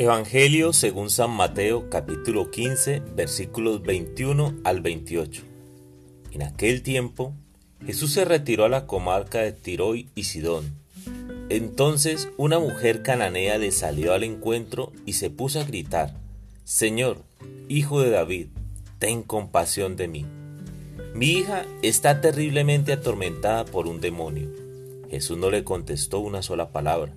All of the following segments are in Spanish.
Evangelio según San Mateo capítulo 15 versículos 21 al 28. En aquel tiempo Jesús se retiró a la comarca de Tiroy y Sidón. Entonces una mujer cananea le salió al encuentro y se puso a gritar, Señor, hijo de David, ten compasión de mí. Mi hija está terriblemente atormentada por un demonio. Jesús no le contestó una sola palabra.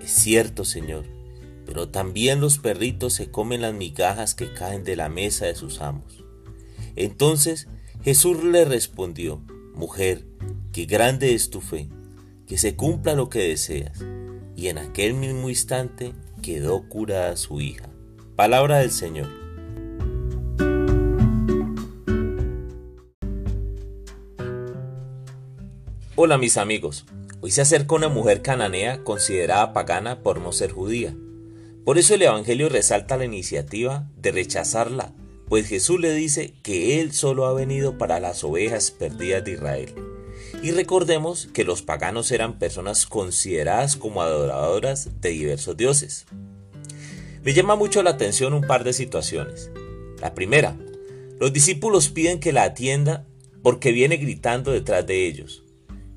es cierto, Señor, pero también los perritos se comen las migajas que caen de la mesa de sus amos. Entonces Jesús le respondió, Mujer, qué grande es tu fe, que se cumpla lo que deseas. Y en aquel mismo instante quedó curada su hija. Palabra del Señor. Hola mis amigos, Hoy se acerca una mujer cananea considerada pagana por no ser judía. Por eso el Evangelio resalta la iniciativa de rechazarla, pues Jesús le dice que Él solo ha venido para las ovejas perdidas de Israel. Y recordemos que los paganos eran personas consideradas como adoradoras de diversos dioses. Me llama mucho la atención un par de situaciones. La primera, los discípulos piden que la atienda porque viene gritando detrás de ellos.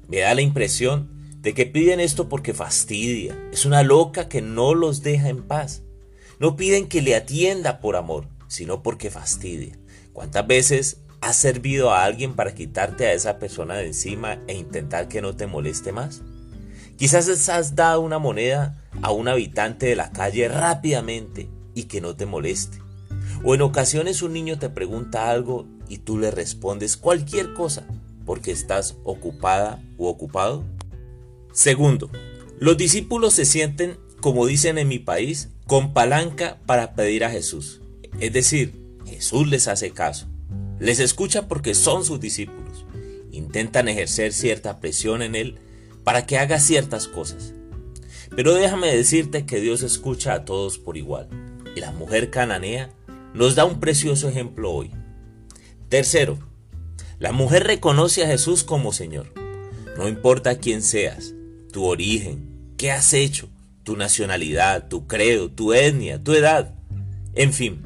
Me da la impresión de que piden esto porque fastidia. Es una loca que no los deja en paz. No piden que le atienda por amor, sino porque fastidia. ¿Cuántas veces has servido a alguien para quitarte a esa persona de encima e intentar que no te moleste más? Quizás has dado una moneda a un habitante de la calle rápidamente y que no te moleste. O en ocasiones un niño te pregunta algo y tú le respondes cualquier cosa porque estás ocupada o ocupado. Segundo, los discípulos se sienten, como dicen en mi país, con palanca para pedir a Jesús. Es decir, Jesús les hace caso. Les escucha porque son sus discípulos. Intentan ejercer cierta presión en Él para que haga ciertas cosas. Pero déjame decirte que Dios escucha a todos por igual. Y la mujer cananea nos da un precioso ejemplo hoy. Tercero, la mujer reconoce a Jesús como Señor. No importa quién seas, tu origen, qué has hecho, tu nacionalidad, tu credo, tu etnia, tu edad. En fin,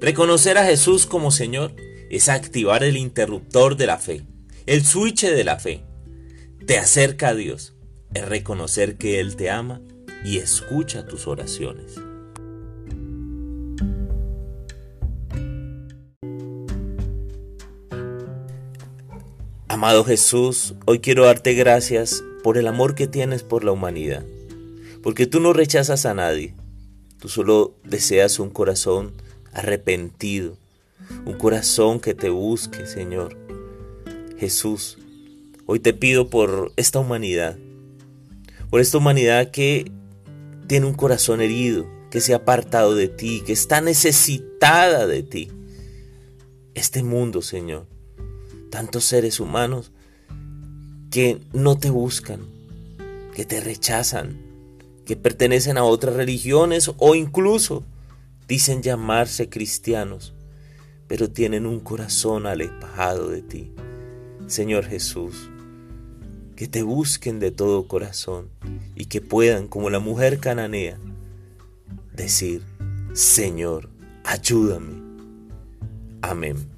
reconocer a Jesús como Señor es activar el interruptor de la fe, el switch de la fe. Te acerca a Dios, es reconocer que Él te ama y escucha tus oraciones. Amado Jesús, hoy quiero darte gracias por el amor que tienes por la humanidad, porque tú no rechazas a nadie, tú solo deseas un corazón arrepentido, un corazón que te busque, Señor. Jesús, hoy te pido por esta humanidad, por esta humanidad que tiene un corazón herido, que se ha apartado de ti, que está necesitada de ti. Este mundo, Señor, tantos seres humanos que no te buscan, que te rechazan, que pertenecen a otras religiones o incluso dicen llamarse cristianos, pero tienen un corazón alejado de ti. Señor Jesús, que te busquen de todo corazón y que puedan, como la mujer cananea, decir, Señor, ayúdame. Amén.